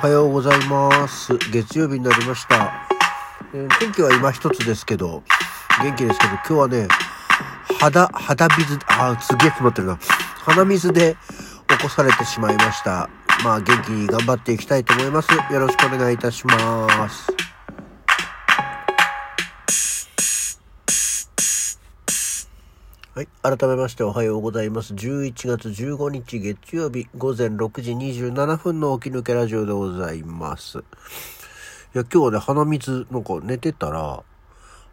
おはようございます。月曜日になりました。えー天気は今一つですけど、元気ですけど、今日はね、肌、肌水、あー、すげえ詰まってるな。鼻水で起こされてしまいました。まあ、元気に頑張っていきたいと思います。よろしくお願いいたします。はい。改めましておはようございます。11月15日月曜日午前6時27分の起き抜けラジオでございます。いや、今日はね、鼻水、なんか寝てたら、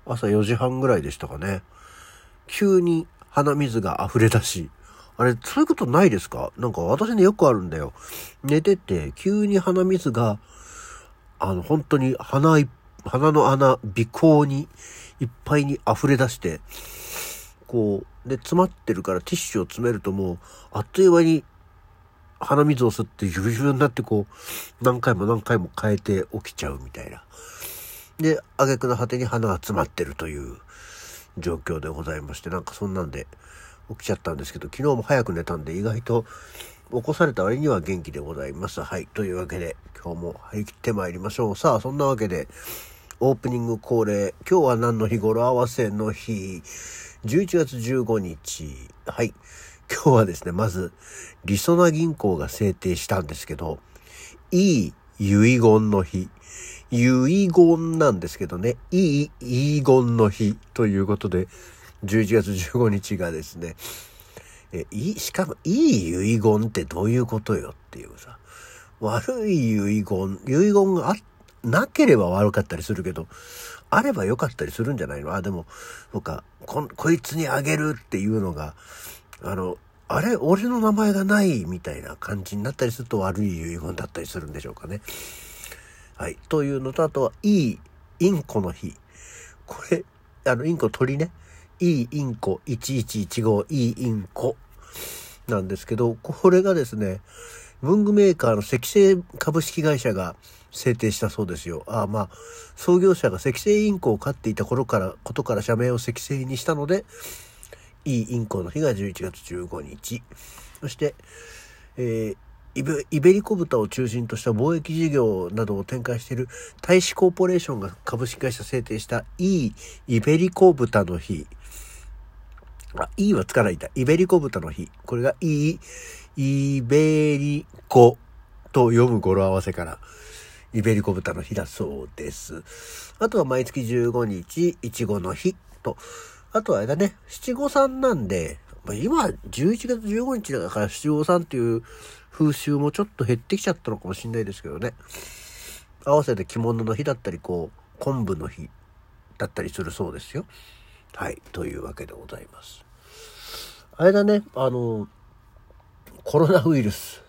朝4時半ぐらいでしたかね。急に鼻水が溢れ出し、あれ、そういうことないですか？なんか私ね、よくあるんだよ。寝てて、急に鼻水が、あの、本当に鼻い、鼻の穴、鼻孔にいっぱいに溢れ出して、こう、で、詰まってるからティッシュを詰めるともう、あっという間に鼻水を吸ってジュルジュルになってこう、何回も何回も変えて起きちゃうみたいな。で、挙句の果てに鼻が詰まってるという状況でございまして、なんかそんなんで起きちゃったんですけど、昨日も早く寝たんで意外と起こされた割には元気でございます。はい。というわけで、今日も張り切ってまいりましょう。さあ、そんなわけで、オープニング恒例、今日は何の日？語呂合わせの日、11月15日。はい。今日はですね、まず、りそな銀行が制定したんですけど、いい遺言の日。遺言なんですけどね、いい遺言の日ということで、11月15日がですね、え、いい、しかも、いい遺言ってどういうことよっていうさ、悪い遺言、遺言があっ、なければ悪かったりするけど、あれば良かったりするんじゃないの？あ、でも、そうか、こ、こいつにあげるっていうのが、あの、あれ、俺の名前がないみたいな感じになったりすると悪い遺言だったりするんでしょうかね。はい。というのと、あとは、いいインコの日。これ、あの、インコ鳥ね。いいインコ1115いいインコなんですけど、これがですね、文具メーカーの積成株式会社が制定したそうですよ。ああまあ、創業者がセキセイインコを飼っていた頃から、ことから社名をセキセイにしたので、いいインコの日が11月15日。そして、えーイベイベリコ豚を中心とした貿易事業などを展開しているタイシコーポレーションが株式会社制定したいいイベリコ豚の日。あ、いいはつかないんだ。イベリコ豚の日。これがいいイベリコと読む語呂合わせから、イベリコ豚の日だそうです。あとは毎月15日、いちごの日と、あとはあれだね、七五三なんで、ま今、11月15日だから七五三っていう風習もちょっと減ってきちゃったのかもしれないですけどね。合わせて着物の日だったり、こう、昆布の日だったりするそうですよ。はい。というわけでございます。あれだね、あの、コロナウイルス。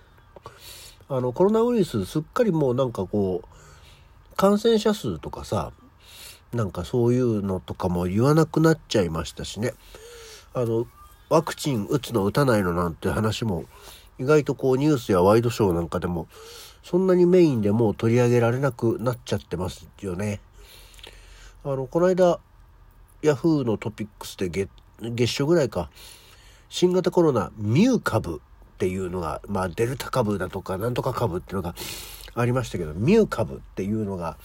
あの、コロナウイルスすっかりもうなんかこう、感染者数とかさ、なんかそういうのとかも言わなくなっちゃいましたしね。あの、ワクチン打つの打たないのなんて話も、意外とこうニュースやワイドショーなんかでも、そんなにメインでもう取り上げられなくなっちゃってますよね。あの、この間、ヤフーのトピックスで月、月初ぐらいか、新型コロナミュー株っていうのが、まあデルタ株だとかなんとか株っていうのがありましたけど、ミュー株っていうのが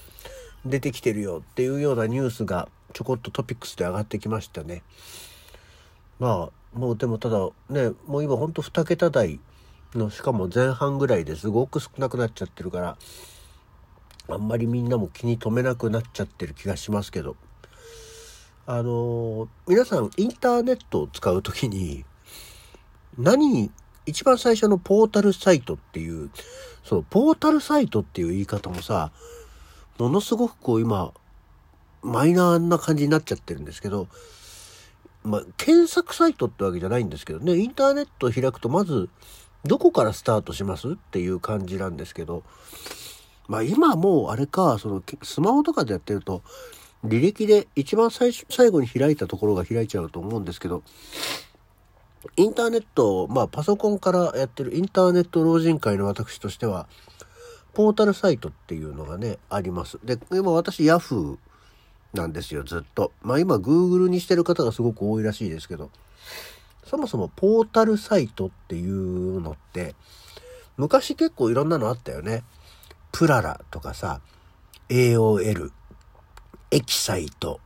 出てきてるよっていうようなニュースがちょこっとトピックスで上がってきましたね。まあ、もうでもただね、もう今ほんと2桁台の、しかも前半ぐらいですごく少なくなっちゃってるから、あんまりみんなも気に留めなくなっちゃってる気がしますけど。あの皆さんインターネットを使うときに、何、一番最初のポータルサイトっていう、そのポータルサイトっていう言い方もさ、ものすごくこう今、マイナーな感じになっちゃってるんですけど、まあ、検索サイトってわけじゃないんですけどね、インターネットを開くとまず、どこからスタートしますっていう感じなんですけど、まあ今もうあれか、そのスマホとかでやってると、履歴で一番最初、最後に開いたところが開いちゃうと思うんですけど、インターネット、まあパソコンからやってるインターネット老人会の私としては、ポータルサイトっていうのがね、あります。で、今私 Yahoo なんですよ、ずっと。まあ今 Google にしてる方がすごく多いらしいですけど、そもそもポータルサイトっていうのって、昔結構いろんなのあったよね。プララとかさ、AOL、エキサイト、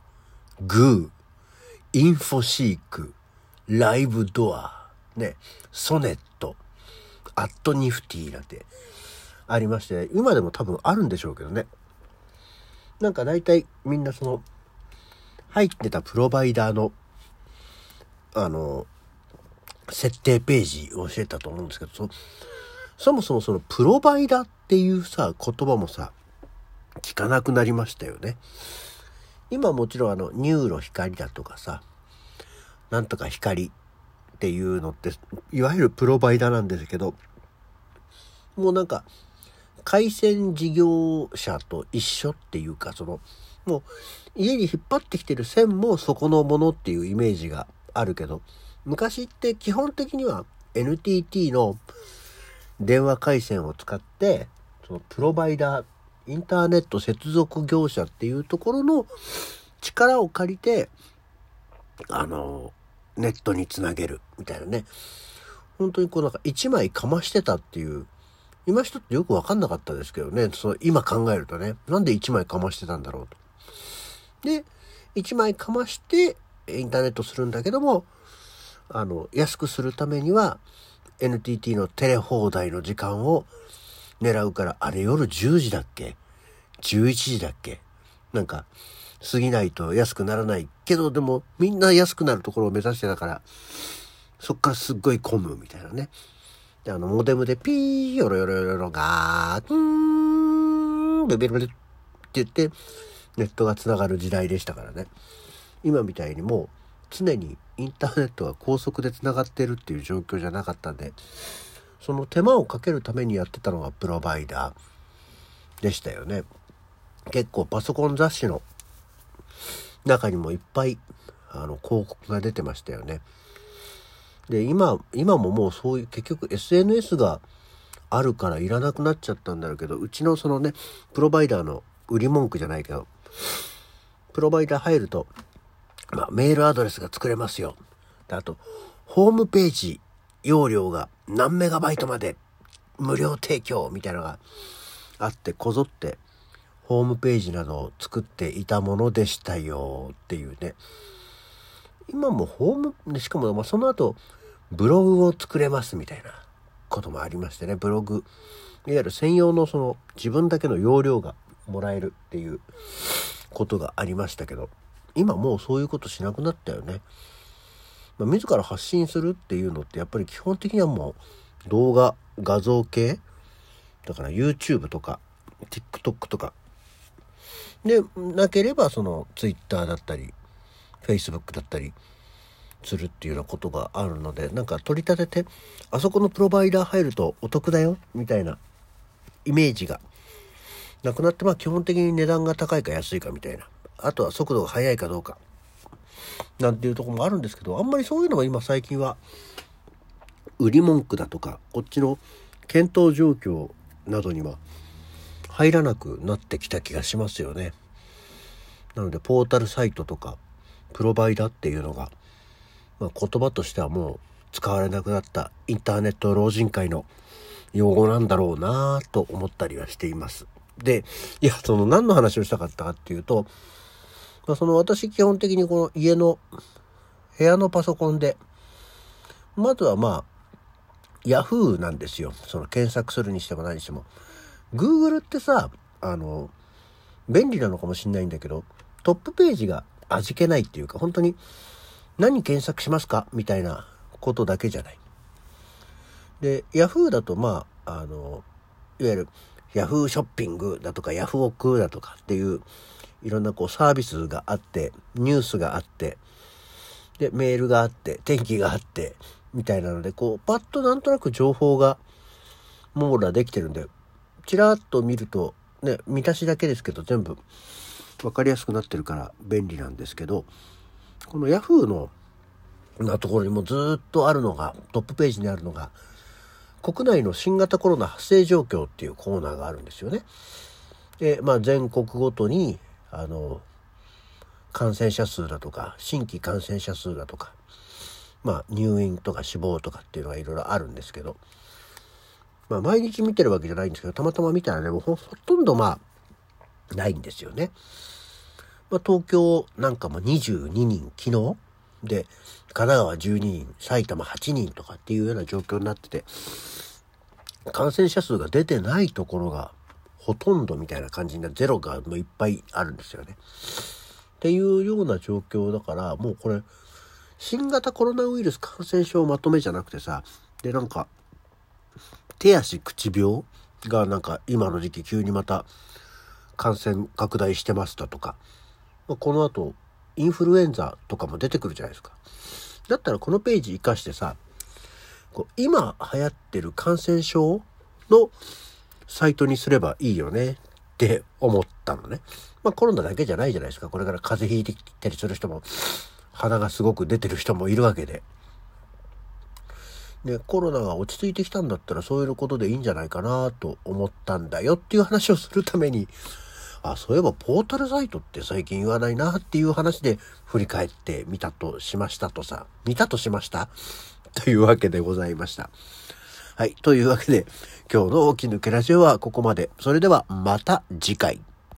グー、インフォシーク、ライブドア、ね、ソネット、アットニフティなんてありまして、今でも多分あるんでしょうけどね。なんか大体みんなその、入ってたプロバイダーの、あの、設定ページを教えたと思うんですけど、そそもそもそのプロバイダーっていうさ、言葉もさ、聞かなくなりましたよね。今もちろんあの、 NURO 光だとかさ、なんとか光っていうのって、いわゆるプロバイダーなんですけど、もうなんか、回線事業者と一緒っていうか、その、もう家に引っ張ってきてる線もそこのものっていうイメージがあるけど、昔って基本的には NTT の電話回線を使って、そのプロバイダー、インターネット接続業者っていうところの力を借りて、あの、ネットにつなげるみたいなね。本当にこうなんか一枚かましてたっていう今人ってよくわかんなかったですけどね、その今考えるとね、なんで1枚かましてたんだろうと。で、1枚かましてインターネットするんだけども、あの、安くするためには NTT のテレホーダイの時間を狙うから、あれ夜10時だっけ ?11 時だっけ？なんか、過ぎないと安くならないけど、でもみんな安くなるところを目指してたから、そっからすっごい混むみたいなね。で、あの、モデムでピー、ヨロヨロヨロガー、うーん、ベベルベルって言って、ネットが繋がる時代でしたからね。今みたいにもう常にインターネットが高速で繋がってるっていう状況じゃなかったんで、その手間をかけるためにやってたのがプロバイダーでしたよね。結構パソコン雑誌の中にもいっぱいあの広告が出てましたよね。で、今、今ももうそういう、結局 SNS があるからいらなくなっちゃったんだろうけど、うちのそのね、プロバイダーの売り文句じゃないけど、プロバイダー入ると、まあ、メールアドレスが作れますよ。あと、ホームページ容量が何メガバイトまで無料提供みたいなのがあって、こぞってホームページなどを作っていたものでしたよっていうね。今もホーム、しかもまあその後、ブログを作れますみたいなこともありましてね、ブログ。いわゆる専用のその自分だけの容量がもらえるっていうことがありましたけど、今もうそういうことしなくなったよね。まあ、自ら発信するっていうのってやっぱり基本的にはもう動画、画像系？だから YouTube とか TikTok とか。で、なければその Twitter だったり Facebook だったりするっていうようなことがあるので、なんか取り立てて、あそこのプロバイダー入るとお得だよ、みたいなイメージがなくなって、まあ基本的に値段が高いか安いかみたいな。あとは速度が速いかどうか。なんていうとこもあるんですけど、あんまりそういうのは今最近は、売り文句だとか、こっちの検討状況などには入らなくなってきた気がしますよね。なので、ポータルサイトとか、プロバイダーっていうのが、まあ、言葉としてはもう使われなくなったインターネット老人会の用語なんだろうなぁと思ったりはしています。で、いや、その何の話をしたかったかっていうと、まあ、その私基本的にこの家の部屋のパソコンで、まずはまあ、Yahoo なんですよ。その検索するにしても何しても。Google ってさ、あの、便利なのかもしんないんだけど、トップページが味気ないっていうか、本当に何検索しますか？みたいなことだけじゃない。で、Yahoo だと、まあ、あの、いわゆる Yahoo ショッピングだとか Yahoo オクだとかっていういろんなこうサービスがあって、ニュースがあって、で、メールがあって、天気があって、みたいなので、こう、パッとなんとなく情報が網羅できてるんで、ちらっと見ると、ね、見出しだけですけど、全部分かりやすくなってるから便利なんですけど、この Yahoo のなところにもずっとあるのが、トップページにあるのが、国内の新型コロナ発生状況っていうコーナーがあるんですよね。で、まあ全国ごとに、あの、感染者数だとか、新規感染者数だとか、まあ入院とか死亡とかっていうのがいろいろあるんですけど、まあ毎日見てるわけじゃないんですけど、たまたま見たらね、もうほとんどまあ、ないんですよね。まあ東京なんかも22人昨日で、神奈川12人、埼玉8人とかっていうような状況になってて、感染者数が出てないところがほとんどみたいな感じになゼロがもういっぱいあるんですよね。っていうような状況だからもうこれ新型コロナウイルス感染症まとめじゃなくてさでなんか手足口病がなんか今の時期急にまた感染拡大してますだとか、ま、この後インフルエンザとかも出てくるじゃないですか。だったらこのページ活かしてさこう今流行ってる感染症のサイトにすればいいよねって思ったのね。まあコロナだけじゃないじゃないですか。これから風邪ひいてきたりする人も、鼻がすごく出てる人もいるわけで。で、コロナが落ち着いてきたんだったらそういうことでいいんじゃないかなと思ったんだよっていう話をするために、あ、そういえばポータルサイトって最近言わないなっていう話で振り返ってみたとしましたとさ、見たとしました？というわけでございました。はい。というわけで、今日の起き抜けラジオはここまで。それではまた次回。